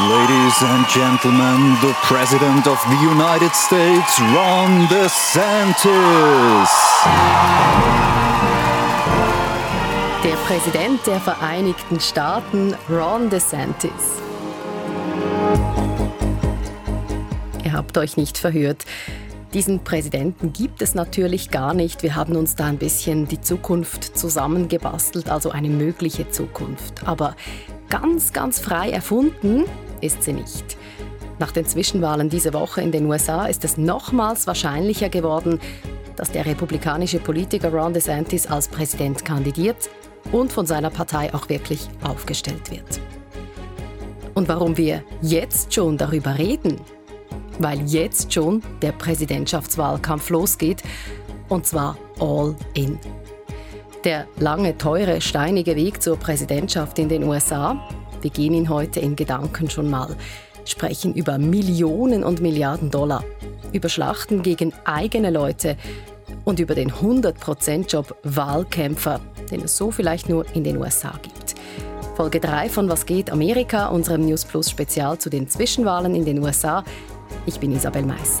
Ladies and gentlemen, the President of the United States, Ron DeSantis. Der Präsident der Vereinigten Staaten, Ron DeSantis. Ihr habt euch nicht verhört. Diesen Präsidenten gibt es natürlich gar nicht. Wir haben uns da ein bisschen die Zukunft zusammengebastelt, also eine mögliche Zukunft. Aber ganz, ganz frei erfunden ist sie nicht. Nach den Zwischenwahlen diese Woche in den USA ist es nochmals wahrscheinlicher geworden, dass der republikanische Politiker Ron DeSantis als Präsident kandidiert und von seiner Partei auch wirklich aufgestellt wird. Und warum wir jetzt schon darüber reden, weil jetzt schon der Präsidentschaftswahlkampf losgeht und zwar all in. Der lange, teure, steinige Weg zur Präsidentschaft in den USA, wir gehen ihn heute in Gedanken schon mal, sprechen über Millionen und Milliarden Dollar, über Schlachten gegen eigene Leute und über den 100%-Job Wahlkämpfer, den es so vielleicht nur in den USA gibt. Folge 3 von Was geht Amerika, unserem News Plus Spezial zu den Zwischenwahlen in den USA, ich bin Isabel Mais.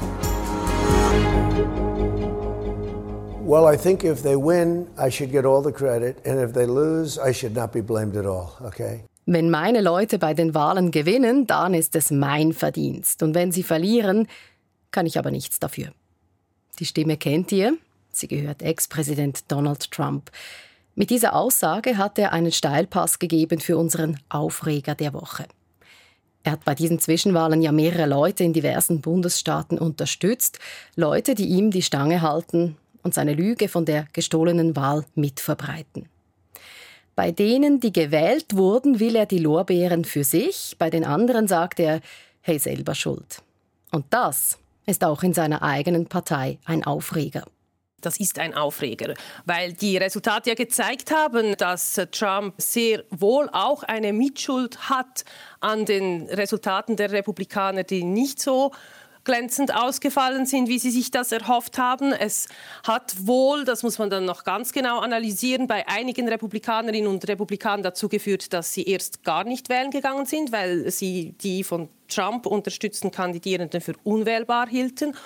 Well, I think if they win, I should get all the credit, and if they lose, I should not be blamed at all, okay? Wenn meine Leute bei den Wahlen gewinnen, dann ist es mein Verdienst. Und wenn sie verlieren, kann ich aber nichts dafür. Die Stimme kennt ihr. Sie gehört Ex-Präsident Donald Trump. Mit dieser Aussage hat er einen Steilpass gegeben für unseren Aufreger der Woche. Er hat bei diesen Zwischenwahlen ja mehrere Leute in diversen Bundesstaaten unterstützt, Leute, die ihm die Stange halten und seine Lüge von der gestohlenen Wahl mitverbreiten. Bei denen, die gewählt wurden, will er die Lorbeeren für sich, bei den anderen sagt er, hey selber schuld. Und das ist auch in seiner eigenen Partei ein Aufreger. Das ist ein Aufreger, weil die Resultate ja gezeigt haben, dass Trump sehr wohl auch eine Mitschuld hat an den Resultaten der Republikaner, die nicht so glänzend ausgefallen sind, wie sie sich das erhofft haben. Es hat wohl, das muss man dann noch ganz genau analysieren, bei einigen Republikanerinnen und Republikanern dazu geführt, dass sie erst gar nicht wählen gegangen sind, weil sie die von Trump unterstützten Kandidierenden für unwählbar hielten.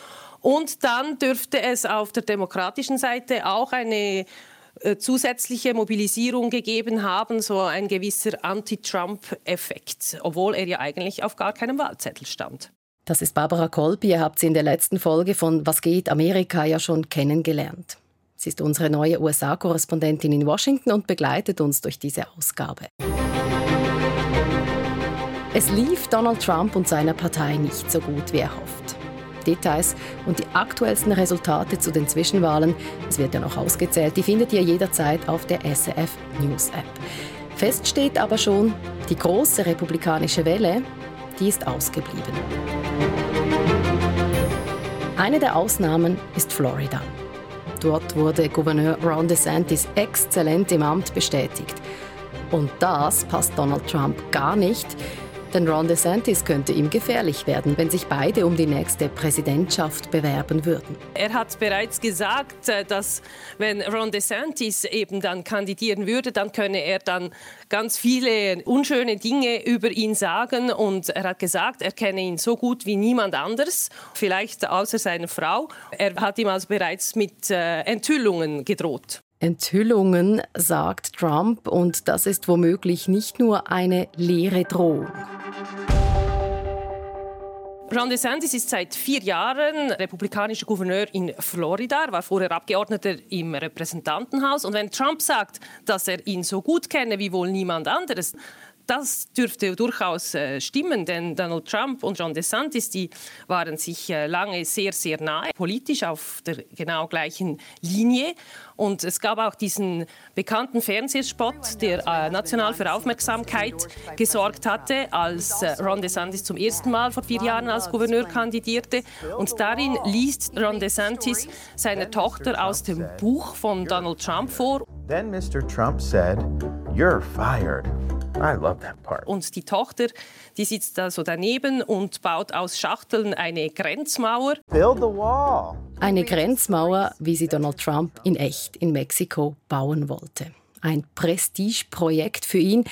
Und dann dürfte es auf der demokratischen Seite auch eine äh, zusätzliche Mobilisierung gegeben haben, so ein gewisser Anti-Trump-Effekt, obwohl er ja eigentlich auf gar keinem Wahlzettel stand. Das ist Barbara Kolpi. Ihr habt sie in der letzten Folge von Was geht Amerika ja schon kennengelernt. Sie ist unsere neue USA-Korrespondentin in Washington und begleitet uns durch diese Ausgabe. Es lief Donald Trump und seiner Partei nicht so gut wie erhofft. Details und die aktuellsten Resultate zu den Zwischenwahlen, es wird ja noch ausgezählt, die findet ihr jederzeit auf der SRF News App. Fest steht aber schon, die große republikanische Welle, die ist ausgeblieben. Eine der Ausnahmen ist Florida. Dort wurde Gouverneur Ron DeSantis exzellent im Amt bestätigt. Und das passt Donald Trump gar nicht, denn Ron DeSantis könnte ihm gefährlich werden, wenn sich beide um die nächste Präsidentschaft bewerben würden. Er hat bereits gesagt, äh, dass wenn Ron DeSantis eben dann kandidieren würde, dann könne er dann ganz viele unschöne Dinge über ihn sagen. Und er hat gesagt, er kenne ihn so gut wie niemand anders, vielleicht außer seiner Frau. Er hat ihm also bereits mit äh, Enthüllungen gedroht. Enthüllungen, sagt Trump, und das ist womöglich nicht nur eine leere Drohung. Ron DeSantis ist seit vier Jahren republikanischer Gouverneur in Florida. War vorher Abgeordneter im Repräsentantenhaus. Und wenn Trump sagt, dass er ihn so gut kenne wie wohl niemand anderes, das dürfte durchaus äh, stimmen, denn Donald Trump und John DeSantis, die waren sich äh, lange sehr, sehr nahe, politisch auf der genau gleichen Linie. Und es gab auch diesen bekannten Fernsehspot, der äh, national für Aufmerksamkeit gesorgt hatte, als äh, Ron DeSantis zum ersten Mal vor vier Jahren als Gouverneur kandidierte. Und darin liest Ron DeSantis seiner Tochter aus dem Buch von Donald Trump vor. Then Mr. Trump said, You're fired. I love that part. Und die Tochter, die sitzt da so daneben und baut aus Schachteln eine Grenzmauer. Build the wall. Eine Grenzmauer, wie sie Donald Trump in echt in Mexiko bauen wollte. Ein Prestigeprojekt für ihn,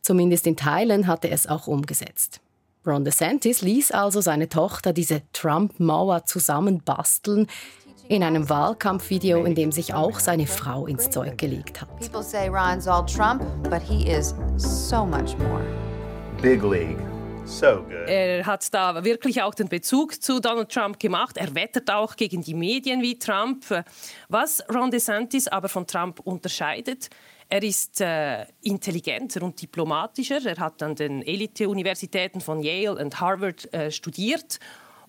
zumindest in Teilen hat er es auch umgesetzt. Ron DeSantis ließ also seine Tochter diese Trump-Mauer zusammenbasteln in einem Wahlkampfvideo, in dem sich auch seine Frau ins Zeug gelegt hat. People say Ron's all Trump, but he is so much more. Big league. So good. Er hat da wirklich auch den Bezug zu Donald Trump gemacht. Er wettert auch gegen die Medien wie Trump. Was Ron DeSantis aber von Trump unterscheidet, er ist äh, intelligenter und diplomatischer. Er hat an den Elite-Universitäten von Yale und Harvard äh, studiert.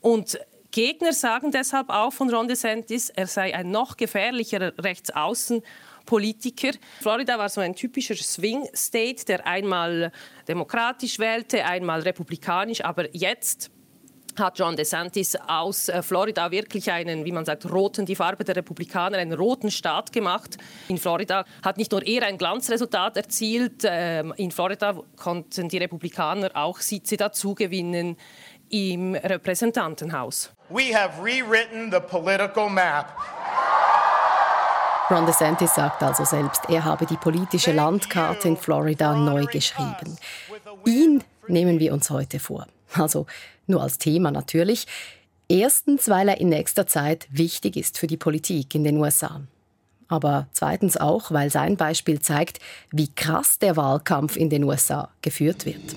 Und Gegner sagen deshalb auch von Ron DeSantis, er sei ein noch gefährlicherer Rechtsaußenpolitiker. Florida war so ein typischer Swing State, der einmal demokratisch wählte, einmal republikanisch, aber jetzt hat John DeSantis aus äh, Florida wirklich einen, wie man sagt, roten, die Farbe der Republikaner, einen roten Staat gemacht. In Florida hat nicht nur er ein Glanzresultat erzielt, ähm, in Florida konnten die Republikaner auch Sitze dazugewinnen im Repräsentantenhaus. We have rewritten the political map. Ron DeSantis sagt also selbst, er habe die politische Landkarte in Florida neu geschrieben. Ihn nehmen wir uns heute vor. Also nur als Thema natürlich. Erstens, weil er in nächster Zeit wichtig ist für die Politik in den USA. Aber zweitens auch, weil sein Beispiel zeigt, wie krass der Wahlkampf in den USA geführt wird.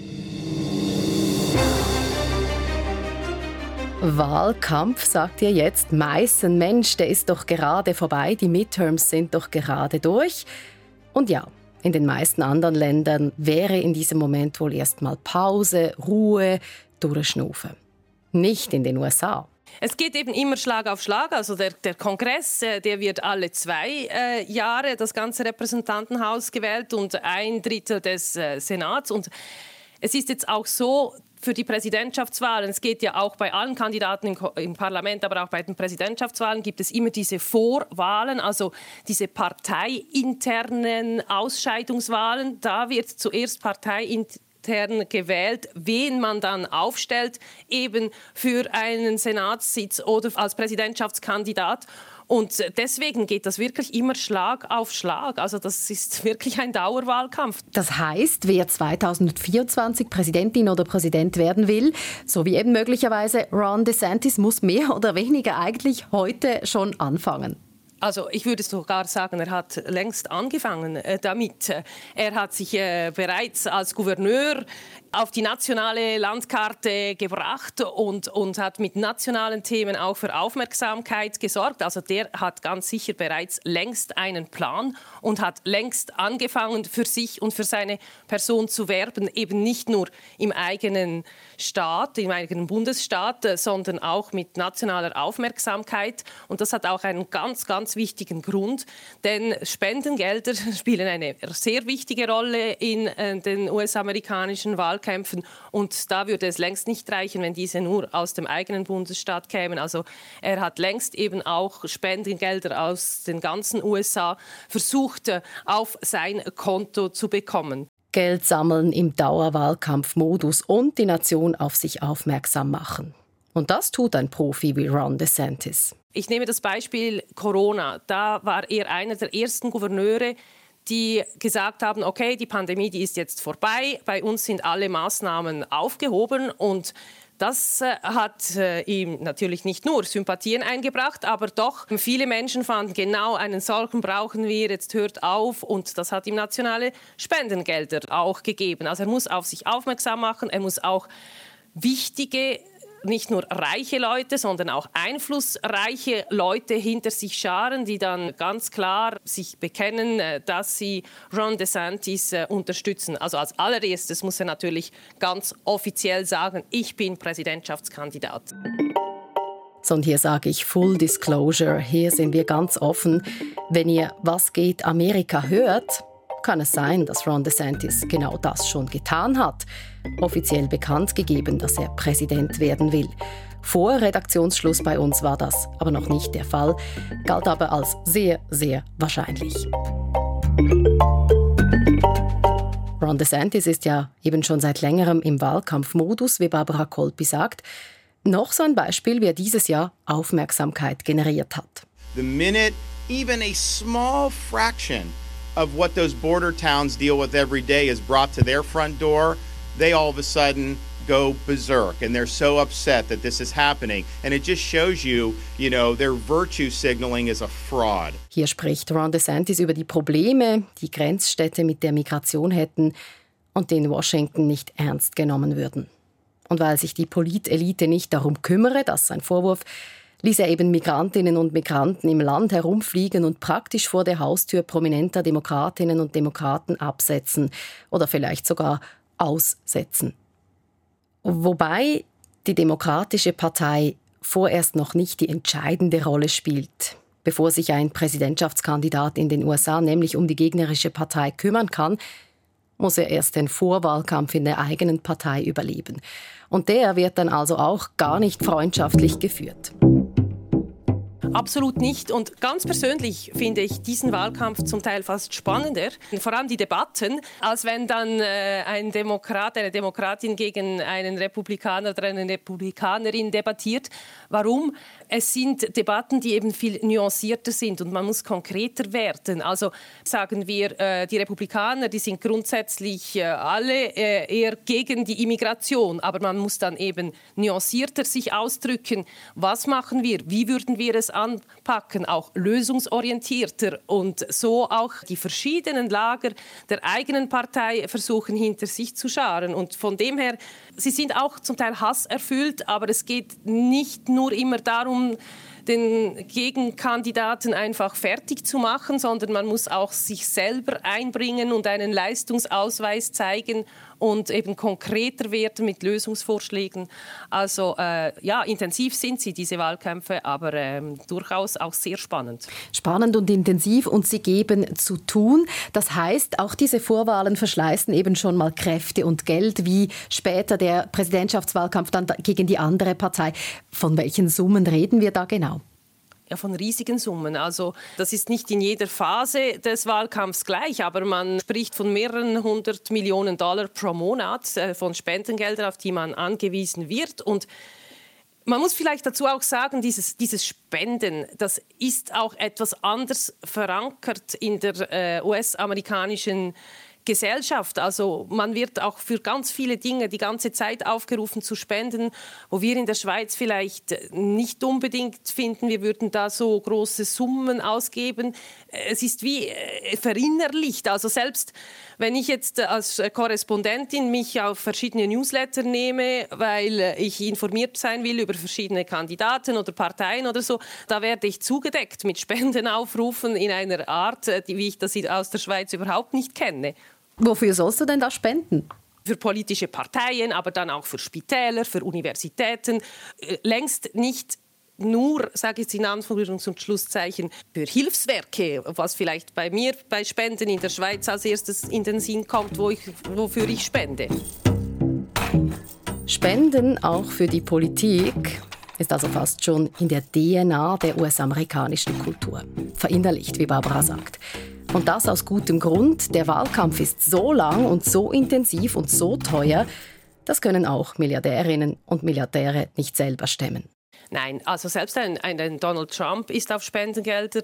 Wahlkampf, sagt ihr jetzt, Meißen, Mensch, der ist doch gerade vorbei, die Midterms sind doch gerade durch. Und ja, in den meisten anderen Ländern wäre in diesem Moment wohl erstmal Pause, Ruhe, durchschnaufen. Nicht in den USA. Es geht eben immer Schlag auf Schlag. Also der, der Kongress, äh, der wird alle zwei äh, Jahre das ganze Repräsentantenhaus gewählt und ein Drittel des äh, Senats. Und es ist jetzt auch so, für die Präsidentschaftswahlen, es geht ja auch bei allen Kandidaten im, im, Parlament, aber auch bei den Präsidentschaftswahlen gibt es immer diese Vorwahlen, also diese parteiinternen Ausscheidungswahlen. Da wird zuerst parteiintern gewählt, wen man dann aufstellt, eben für einen Senatssitz oder als Präsidentschaftskandidat. Und deswegen geht das wirklich immer Schlag auf Schlag. Also das ist wirklich ein Dauerwahlkampf. Das heißt, wer 2024 Präsidentin oder Präsident werden will, so wie eben möglicherweise Ron DeSantis, muss mehr oder weniger eigentlich heute schon anfangen. Also ich würde sogar sagen, er hat längst angefangen äh, damit. Er hat sich äh, bereits als Gouverneur auf die nationale Landkarte gebracht und, und hat mit nationalen Themen auch für Aufmerksamkeit gesorgt. Also der hat ganz sicher bereits längst einen Plan und hat längst angefangen, für sich und für seine Person zu werben, eben nicht nur im eigenen Staat, im eigenen Bundesstaat, sondern auch mit nationaler Aufmerksamkeit. Und das hat auch einen ganz, ganz wichtigen Grund, denn Spendengelder spielen eine sehr wichtige Rolle in äh, den US-amerikanischen. Wahlkämpfen. Und da würde es längst nicht reichen, wenn diese nur aus dem eigenen Bundesstaat kämen. Also er hat längst eben auch Spendengelder aus den ganzen USA versucht, äh, auf sein Konto zu bekommen. Geld sammeln im Dauerwahlkampfmodus und die Nation auf sich aufmerksam machen. Und das tut ein Profi wie Ron DeSantis. Ich nehme das Beispiel Corona. Da war er einer der ersten Gouverneure, die gesagt haben, okay, die Pandemie, die ist jetzt vorbei, bei uns sind alle Maßnahmen aufgehoben und das äh, hat äh, ihm natürlich nicht nur Sympathien eingebracht, aber doch viele Menschen fanden, genau einen solchen brauchen wir, jetzt hört auf und das hat ihm nationale Spendengelder auch gegeben. Also er muss auf sich aufmerksam machen, er muss auch wichtige nicht nur reiche Leute, sondern auch einflussreiche Leute hinter sich scharen, die dann ganz klar sich bekennen, äh, dass sie Ron DeSantis äh, unterstützen. Also als allererstes muss er natürlich ganz offiziell sagen, ich bin Präsidentschaftskandidat. So, und hier sage ich Full Disclosure, hier sind wir ganz offen. Wenn ihr Was geht Amerika hört, kann es sein, dass Ron DeSantis genau das schon getan hat, offiziell bekannt gegeben, dass er Präsident werden will. Vor Redaktionsschluss bei uns war das aber noch nicht der Fall, galt aber als sehr, sehr wahrscheinlich. Ron DeSantis ist ja eben schon seit längerem im Wahlkampfmodus, wie Barbara Kolpi sagt. Noch so ein Beispiel, wie er dieses Jahr Aufmerksamkeit generiert hat. The minute even a small fraction of what those border towns deal with every day is brought to their front door, they all of a sudden go berserk and they're so upset that this is happening. And it just shows you, you know, their virtue signaling is a fraud. Hier spricht Ron DeSantis über die Probleme, die Grenzstädte mit der Migration hätten und die in Washington nicht ernst genommen würden. Und weil sich die Politelite nicht darum kümmere, das ist sein Vorwurf, ließ er eben Migrantinnen und Migranten im Land herumfliegen und praktisch vor der Haustür prominenter Demokratinnen und Demokraten absetzen oder vielleicht sogar aussetzen. Wobei die Demokratische Partei vorerst noch nicht die entscheidende Rolle spielt. Bevor sich ein Präsidentschaftskandidat in den USA nämlich um die gegnerische Partei kümmern kann, muss er erst den Vorwahlkampf in der eigenen Partei überleben. Und der wird dann also auch gar nicht freundschaftlich geführt. Absolut nicht. Und ganz persönlich finde ich diesen Wahlkampf zum Teil fast spannender, vor allem die Debatten, als wenn dann äh, ein Demokrat, eine Demokratin gegen einen Republikaner oder eine Republikanerin debattiert. Warum? Es sind Debatten, die eben viel nuancierter sind und man muss konkreter werden. Also sagen wir, äh, die Republikaner, die sind grundsätzlich äh, alle äh, eher gegen die Immigration, aber man muss dann eben nuancierter sich ausdrücken. Was machen wir? Wie würden wir es anpacken? Auch lösungsorientierter und so auch die verschiedenen Lager der eigenen Partei versuchen hinter sich zu scharen. Und von dem her, sie sind auch zum Teil hasserfüllt, aber es geht nicht nur immer darum, um den Gegenkandidaten einfach fertig zu machen, sondern man muss auch sich selber einbringen und einen Leistungsausweis zeigen und eben konkreter werden mit Lösungsvorschlägen. Also äh, ja, intensiv sind sie, diese Wahlkämpfe, aber äh, durchaus auch sehr spannend. Spannend und intensiv und sie geben zu tun. Das heißt, auch diese Vorwahlen verschleißen eben schon mal Kräfte und Geld, wie später der Präsidentschaftswahlkampf dann gegen die andere Partei. Von welchen Summen reden wir da genau? Ja, von riesigen Summen. Also das ist nicht in jeder Phase des Wahlkampfs gleich, aber man spricht von mehreren hundert Millionen Dollar pro Monat äh, von Spendengeldern, auf die man angewiesen wird. Und man muss vielleicht dazu auch sagen, dieses, dieses Spenden, das ist auch etwas anders verankert in der äh, US-amerikanischen Gesellschaft. Also man wird auch für ganz viele Dinge die ganze Zeit aufgerufen zu spenden, wo wir in der Schweiz vielleicht nicht unbedingt finden, wir würden da so große Summen ausgeben. Es ist wie äh, verinnerlicht. Also selbst wenn ich jetzt als Korrespondentin mich auf verschiedene Newsletter nehme, weil ich informiert sein will über verschiedene Kandidaten oder Parteien oder so, da werde ich zugedeckt mit Spendenaufrufen in einer Art, äh, wie ich das aus der Schweiz überhaupt nicht kenne. Wofür sollst du denn da spenden? für politische Parteien, aber dann auch für Spitäler, für Universitäten. Äh, längst nicht nur, sage ich es in Anführungs- und Schlusszeichen, für Hilfswerke, was vielleicht bei mir bei Spenden in der Schweiz als erstes in den Sinn kommt, wo ich, wofür ich spende. Spenden auch für die Politik ist also fast schon in der DNA der US-amerikanischen Kultur. Verinnerlicht, wie Barbara sagt. Und das aus gutem Grund. Der Wahlkampf ist so lang und so intensiv und so teuer, das können auch Milliardärinnen und Milliardäre nicht selber stemmen. Nein, also selbst ein, ein, Donald Trump ist auf Spendengelder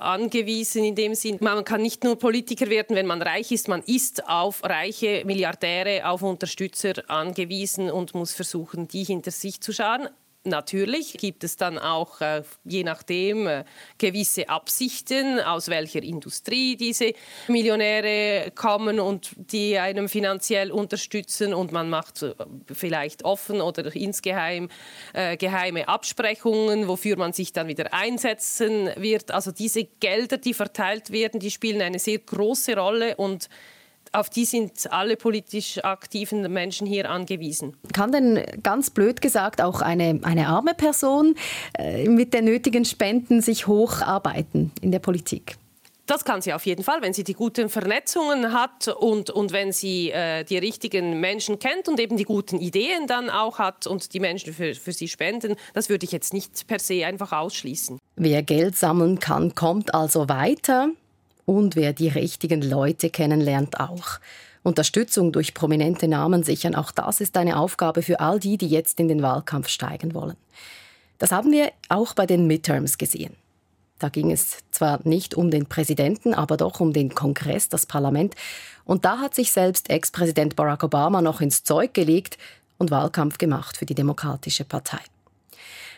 angewiesen in dem Sinn. Man kann nicht nur Politiker werden, wenn man reich ist, man ist auf reiche Milliardäre, auf Unterstützer angewiesen und muss versuchen, die hinter sich zu scharen. Natürlich gibt es dann auch, äh, je nachdem, äh, gewisse Absichten, aus welcher Industrie diese Millionäre kommen und die einem finanziell unterstützen. Und man macht äh, vielleicht offen oder insgeheim geheime Absprechungen, wofür man sich dann wieder einsetzen wird. Also diese Gelder, die verteilt werden, die spielen eine sehr große Rolle und auf die sind alle politisch aktiven Menschen hier angewiesen. Kann denn ganz blöd gesagt auch eine, eine arme Person äh, mit den nötigen Spenden sich hocharbeiten in der Politik? Das kann sie auf jeden Fall, wenn sie die guten Vernetzungen hat und, und wenn sie äh, die richtigen Menschen kennt und eben die guten Ideen dann auch hat und die Menschen für, für sie spenden. Das würde ich jetzt nicht per se einfach ausschließen. Wer Geld sammeln kann, kommt also weiter. Und wer die richtigen Leute kennenlernt, auch. Unterstützung durch prominente Namen sichern, auch das ist eine Aufgabe für all die, die jetzt in den Wahlkampf steigen wollen. Das haben wir auch bei den Midterms gesehen. Da ging es zwar nicht um den Präsidenten, aber doch um den Kongress, das Parlament. Und da hat sich selbst Ex-Präsident Barack Obama noch ins Zeug gelegt und Wahlkampf gemacht für die Demokratische Partei.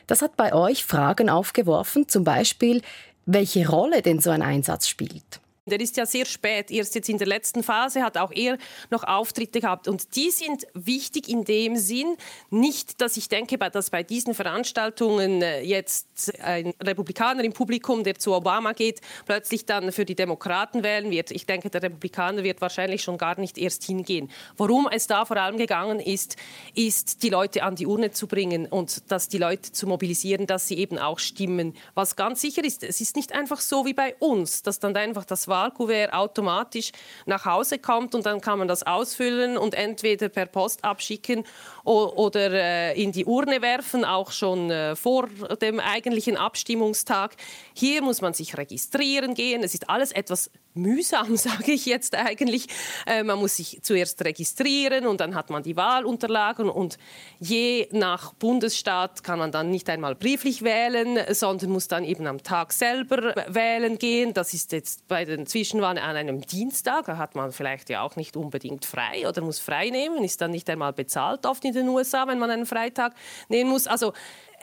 Das hat bei euch Fragen aufgeworfen, zum Beispiel, welche Rolle denn so ein Einsatz spielt. Der ist ja sehr spät, erst jetzt in der letzten Phase hat auch er noch Auftritte gehabt. Und die sind wichtig in dem Sinn, nicht, dass ich denke, dass bei diesen Veranstaltungen äh, jetzt ein Republikaner im Publikum, der zu Obama geht, plötzlich dann für die Demokraten wählen wird. Ich denke, der Republikaner wird wahrscheinlich schon gar nicht erst hingehen. Worum es da vor allem gegangen ist, ist, die Leute an die Urne zu bringen und dass die Leute zu mobilisieren, dass sie eben auch stimmen. Was ganz sicher ist, es ist nicht einfach so wie bei uns, dass dann einfach das Wahl Wahlkuvert automatisch nach Hause kommt und dann kann man das ausfüllen und entweder per Post abschicken oder äh, in die Urne werfen, auch schon äh, vor dem eigentlichen Abstimmungstag. Hier muss man sich registrieren gehen. Es ist alles etwas mühsam, sage ich jetzt eigentlich. Äh, man muss sich zuerst registrieren und dann hat man die Wahlunterlagen und je nach Bundesstaat kann man dann nicht einmal brieflich wählen, sondern muss dann eben am Tag selber wählen gehen. Das ist jetzt bei den Zwischenwahlen an einem Dienstag, da hat man vielleicht ja auch nicht unbedingt frei oder muss frei nehmen, ist dann nicht einmal bezahlt oft in den USA, wenn man einen Freitag nehmen muss. Also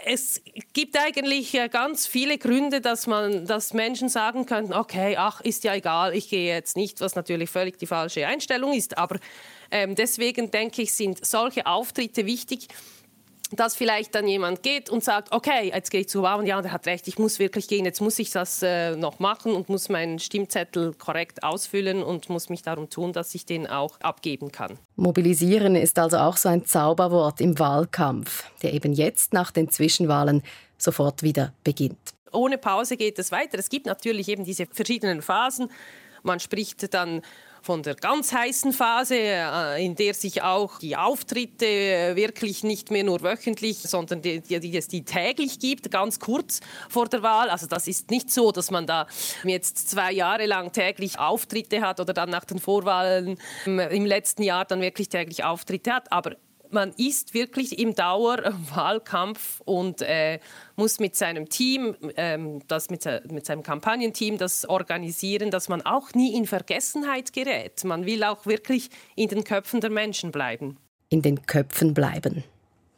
es gibt eigentlich äh, ganz viele Gründe, dass man, dass Menschen sagen könnten, okay, ach, ist ja egal, ich gehe jetzt nicht, was natürlich völlig die falsche Einstellung ist. Aber ähm, deswegen denke ich, sind solche Auftritte wichtig, dass vielleicht dann jemand geht und sagt, okay, jetzt gehe ich zu Wow und ja, der hat recht, ich muss wirklich gehen, jetzt muss ich das äh, noch machen und muss meinen Stimmzettel korrekt ausfüllen und muss mich darum tun, dass ich den auch abgeben kann. Mobilisieren ist also auch so ein Zauberwort im Wahlkampf, der eben jetzt nach den Zwischenwahlen sofort wieder beginnt. Ohne Pause geht es weiter. Es gibt natürlich eben diese verschiedenen Phasen. Man spricht dann von der ganz heißen Phase, äh, in der sich auch die Auftritte äh, wirklich nicht mehr nur wöchentlich, sondern die, die, die es die täglich gibt, ganz kurz vor der Wahl. Also das ist nicht so, dass man da jetzt zwei Jahre lang täglich Auftritte hat oder dann nach den Vorwahlen im letzten Jahr dann wirklich täglich Auftritte hat. Aber man ist wirklich im Dauerwahlkampf und äh, muss mit seinem Team, ähm, das mit, mit seinem Kampagnenteam das organisieren, dass man auch nie in Vergessenheit gerät. Man will auch wirklich in den Köpfen der Menschen bleiben. In den Köpfen bleiben.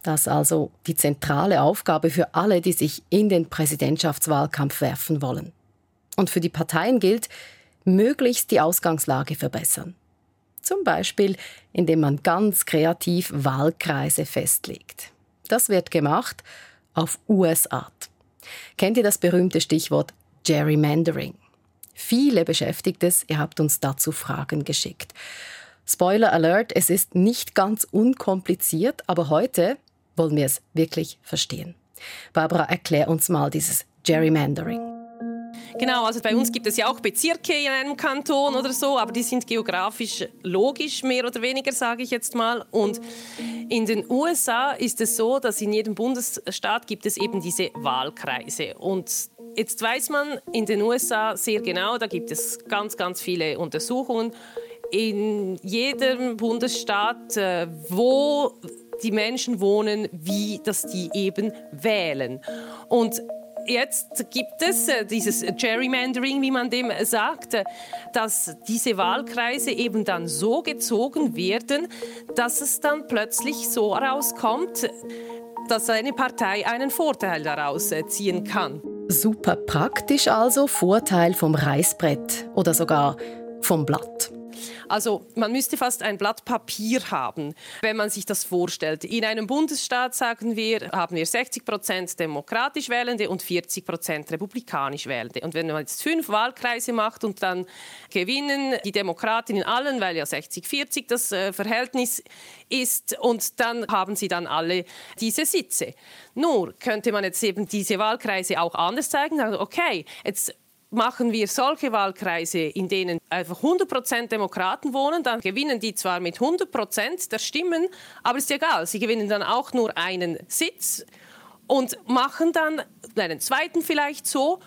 Das ist also die zentrale Aufgabe für alle, die sich in den Präsidentschaftswahlkampf werfen wollen. Und für die Parteien gilt, möglichst die Ausgangslage verbessern. Zum Beispiel, indem man ganz kreativ Wahlkreise festlegt. Das wird gemacht auf US-Art. Kennt ihr das berühmte Stichwort Gerrymandering? Viele beschäftigt es, ihr habt uns dazu Fragen geschickt. Spoiler Alert, es ist nicht ganz unkompliziert, aber heute wollen wir es wirklich verstehen. Barbara, erklär uns mal dieses Gerrymandering. Genau, also bei uns gibt es ja auch Bezirke in einem Kanton oder so, aber die sind geografisch logisch, mehr oder weniger, sage ich jetzt mal. Und in den USA ist es so, dass in jedem Bundesstaat gibt es eben diese Wahlkreise. Und jetzt weiß man in den USA sehr genau, da gibt es ganz, ganz viele Untersuchungen, in jedem Bundesstaat, äh, wo die Menschen wohnen, wie das die eben wählen. Und jetzt gibt es äh, dieses Gerrymandering, wie man dem sagt, äh, dass diese Wahlkreise eben dann so gezogen werden, dass es dann plötzlich so herauskommt, dass eine Partei einen Vorteil daraus äh, ziehen kann. Super praktisch also, Vorteil vom Reißbrett oder sogar vom Blatt. Also man müsste fast ein Blatt Papier haben, wenn man sich das vorstellt. In einem Bundesstaat, sagen wir, haben wir 60 Prozent demokratisch Wählende und 40 Prozent republikanisch Wählende. Und wenn man jetzt fünf Wahlkreise macht und dann gewinnen die Demokraten in allen, weil ja 60-40 das äh, Verhältnis ist, und dann haben sie dann alle diese Sitze. Nur könnte man jetzt eben diese Wahlkreise auch anders zeigen. Okay, jetzt machen wir solche Wahlkreise, in denen einfach 100% Demokraten wohnen, dann gewinnen die zwar mit 100% der Stimmen, aber ist egal, sie gewinnen dann auch nur einen Sitz und machen dann einen zweiten vielleicht so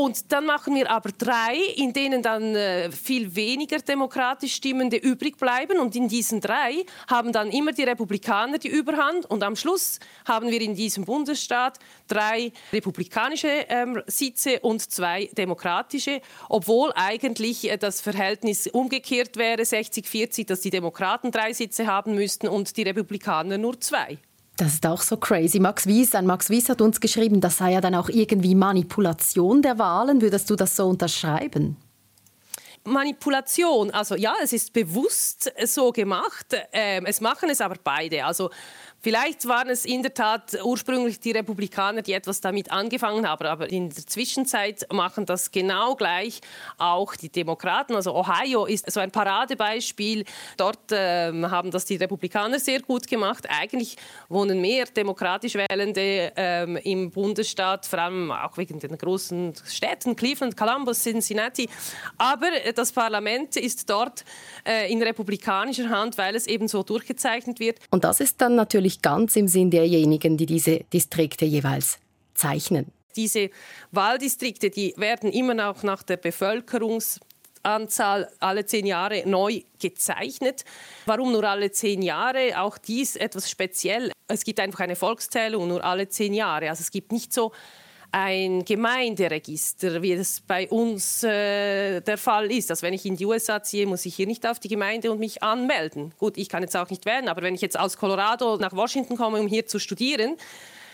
Und dann machen wir aber drei, in denen dann äh, viel weniger demokratisch Stimmende übrig bleiben. Und in diesen drei haben dann immer die Republikaner die Überhand. Und am Schluss haben wir in diesem Bundesstaat drei republikanische ähm, Sitze und zwei demokratische, obwohl eigentlich äh, das Verhältnis umgekehrt wäre, 60-40, dass die Demokraten drei Sitze haben müssten und die Republikaner nur zwei. Das ist auch so crazy. Max Wies, ein Max Wies hat uns geschrieben, das sei ja dann auch irgendwie Manipulation der Wahlen. Würdest du das so unterschreiben? Manipulation, also ja, es ist bewusst so gemacht. Ähm, es machen es aber beide. Also Vielleicht waren es in der Tat ursprünglich die Republikaner, die etwas damit angefangen haben, aber in der Zwischenzeit machen das genau gleich auch die Demokraten. Also Ohio ist so ein Paradebeispiel. Dort äh, haben das die Republikaner sehr gut gemacht. Eigentlich wohnen mehr demokratisch Wählende ähm, im Bundesstaat, vor allem auch wegen den großen Städten Cleveland, Columbus, Cincinnati. Aber das Parlament ist dort äh, in republikanischer Hand, weil es eben so durchgezeichnet wird. Und das ist dann natürlich natürlich ganz im Sinn derjenigen, die diese Distrikte jeweils zeichnen. Diese Wahldistrikte, die werden immer noch nach der Bevölkerungsanzahl alle zehn Jahre neu gezeichnet. Warum nur alle zehn Jahre? Auch dies etwas speziell. Es gibt einfach eine Volkszählung nur alle zehn Jahre. Also es gibt nicht so ein Gemeinderegister, wie es bei uns äh, der Fall ist. Also wenn ich in die USA ziehe, muss ich hier nicht auf die Gemeinde und mich anmelden. Gut, ich kann jetzt auch nicht wählen, aber wenn ich jetzt aus Colorado nach Washington komme, um hier zu studieren,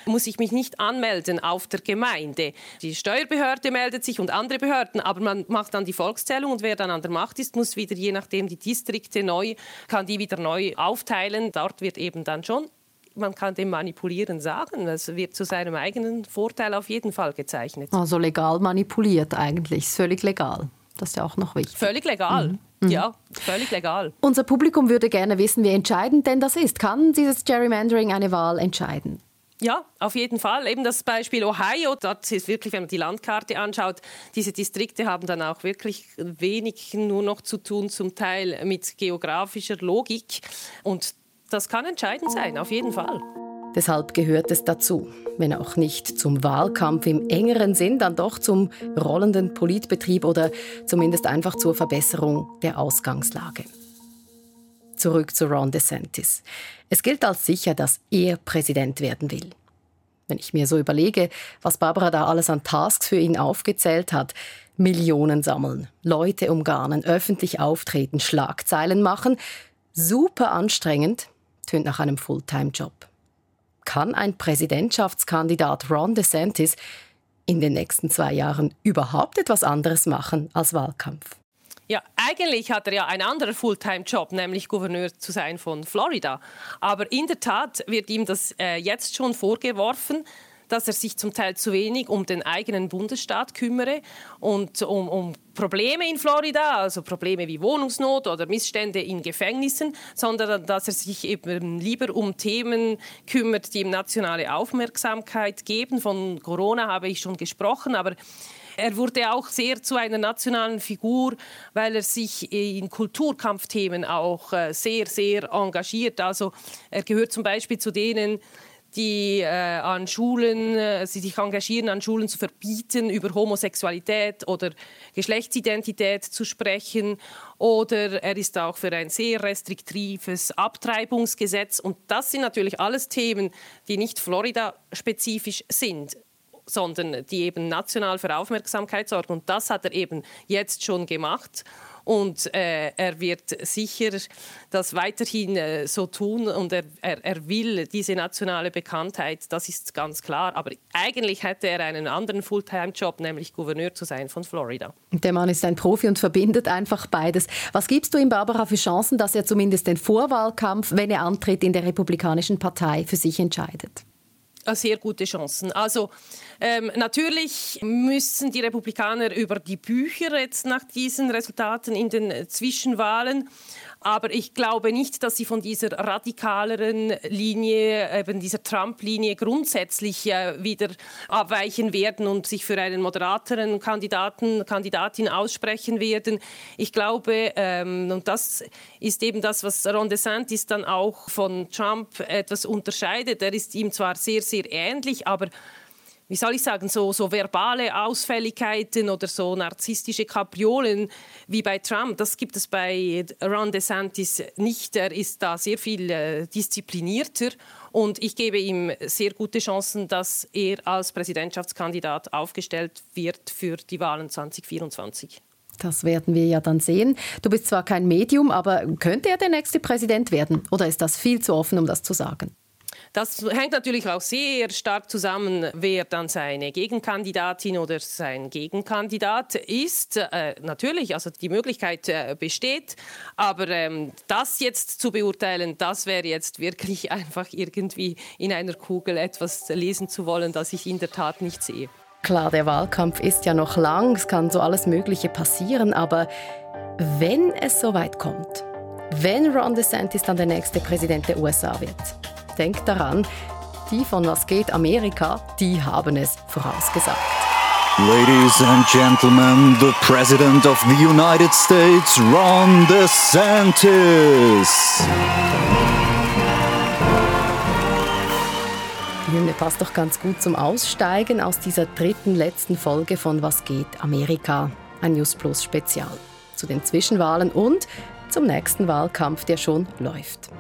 muss ich mich nicht anmelden auf der Gemeinde. Die Steuerbehörde meldet sich und andere Behörden, aber man macht dann die Volkszählung und wer dann an der Macht ist, muss wieder, je nachdem die Distrikte neu, kann die wieder neu aufteilen. Dort wird eben dann schon man kann dem manipulieren sagen. Es wird zu seinem eigenen Vorteil auf jeden Fall gezeichnet. Also legal manipuliert eigentlich, ist völlig legal. Das ist ja auch noch wichtig. Völlig legal. Mhm. mhm. Ja, völlig legal. Unser Publikum würde gerne wissen, wie entscheidend denn das ist. Kann dieses Gerrymandering eine Wahl entscheiden? Ja, auf jeden Fall. Eben das Beispiel Ohio, dort ist wirklich, wenn man die Landkarte anschaut, diese Distrikte haben dann auch wirklich wenig nur noch zu tun, zum Teil mit geografischer Logik. Und das kann entscheidend sein, auf jeden Fall. Deshalb gehört es dazu, wenn auch nicht zum Wahlkampf im engeren Sinn, dann doch zum rollenden Politbetrieb oder zumindest einfach zur Verbesserung der Ausgangslage. Zurück zu Ron DeSantis. Es gilt als sicher, dass er Präsident werden will. Wenn ich mir so überlege, was Barbara da alles an Tasks für ihn aufgezählt hat, Millionen sammeln, Leute umgarnen, öffentlich auftreten, Schlagzeilen machen, super anstrengend, tönt nach einem Fulltime-Job. Kann ein Präsidentschaftskandidat Ron DeSantis in den nächsten zwei Jahren überhaupt etwas anderes machen als Wahlkampf? Ja, eigentlich hat er ja einen anderen Fulltime-Job, nämlich Gouverneur zu sein von Florida. Aber in der Tat wird ihm das äh, jetzt schon vorgeworfen, dass er sich zum Teil zu wenig um den eigenen Bundesstaat kümmere und um, um Probleme in Florida, also Probleme wie Wohnungsnot oder Missstände in Gefängnissen, sondern dass er sich eben lieber um Themen kümmert, die ihm nationale Aufmerksamkeit geben. Von Corona habe ich schon gesprochen, aber er wurde auch sehr zu einer nationalen Figur, weil er sich in Kulturkampfthemen auch äh, sehr, sehr engagiert. Also er gehört zum Beispiel zu denen, die äh, an Schulen, äh, sie sich engagieren, an Schulen zu verbieten, über Homosexualität oder Geschlechtsidentität zu sprechen. Oder er ist auch für ein sehr restriktives Abtreibungsgesetz. Und das sind natürlich alles Themen, die nicht Florida-spezifisch sind sondern die eben national für Aufmerksamkeit sorgen. Und das hat er eben jetzt schon gemacht. Und äh, er wird sicher das weiterhin äh, so tun und er, er, er will diese nationale Bekanntheit, das ist ganz klar. Aber eigentlich hätte er einen anderen Fulltime-Job, nämlich Gouverneur zu sein von Florida. Der Mann ist ein Profi und verbindet einfach beides. Was gibst du ihm, Barbara, für Chancen, dass er zumindest den Vorwahlkampf, wenn er antritt in der Republikanischen Partei, für sich entscheidet? Sehr gute Chancen. Also ähm, natürlich müssen die Republikaner über die Bücher jetzt nach diesen Resultaten in den Zwischenwahlen aber ich glaube nicht, dass sie von dieser radikaleren Linie, eben dieser Trump-Linie grundsätzlich äh, wieder abweichen werden und sich für einen moderateren Kandidaten, Kandidatin aussprechen werden. Ich glaube, ähm, und das ist eben das, was Ron DeSantis dann auch von Trump etwas unterscheidet. Er ist ihm zwar sehr, sehr ähnlich, aber wie soll ich sagen, so, so verbale Ausfälligkeiten oder so narzisstische Kapriolen wie bei Trump, das gibt es bei Ron DeSantis nicht. Er ist da sehr viel äh, disziplinierter und ich gebe ihm sehr gute Chancen, dass er als Präsidentschaftskandidat aufgestellt wird für die Wahlen 2024. Das werden wir ja dann sehen. Du bist zwar kein Medium, aber könnte er der nächste Präsident werden? Oder ist das viel zu offen, um das zu sagen? Das hängt natürlich auch sehr stark zusammen, wer dann seine Gegenkandidatin oder sein Gegenkandidat ist. Äh, natürlich, also die Möglichkeit äh, besteht, aber ähm, das jetzt zu beurteilen, das wäre jetzt wirklich einfach irgendwie in einer Kugel etwas lesen zu wollen, das ich in der Tat nicht sehe. Klar, der Wahlkampf ist ja noch lang, es kann so alles Mögliche passieren, aber wenn es so weit kommt, wenn Ron DeSantis dann der nächste Präsident der USA wird, denkt daran, die von Was geht Amerika, die haben es vorausgesagt. Ladies and gentlemen, the President of the United States, Ron DeSantis. Die Hymne passt doch ganz gut zum Aussteigen aus dieser dritten letzten Folge von Was geht Amerika, ein News Plus Spezial. Zu den Zwischenwahlen und zum nächsten Wahlkampf, der schon läuft.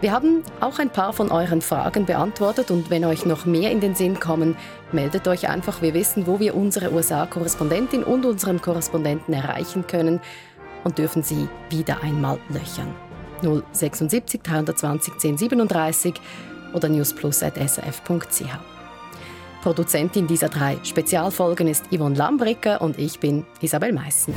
Wir haben auch ein paar von euren Fragen beantwortet und wenn euch noch mehr in den Sinn kommen, meldet euch einfach. Wir wissen, wo wir unsere USA-Korrespondentin und unseren Korrespondenten erreichen können und dürfen sie wieder einmal löchern. 076 320 1037 oder newsplus.srf.ch. Produzentin dieser drei Spezialfolgen ist Yvonne Lambricker und ich bin Isabel Meissen.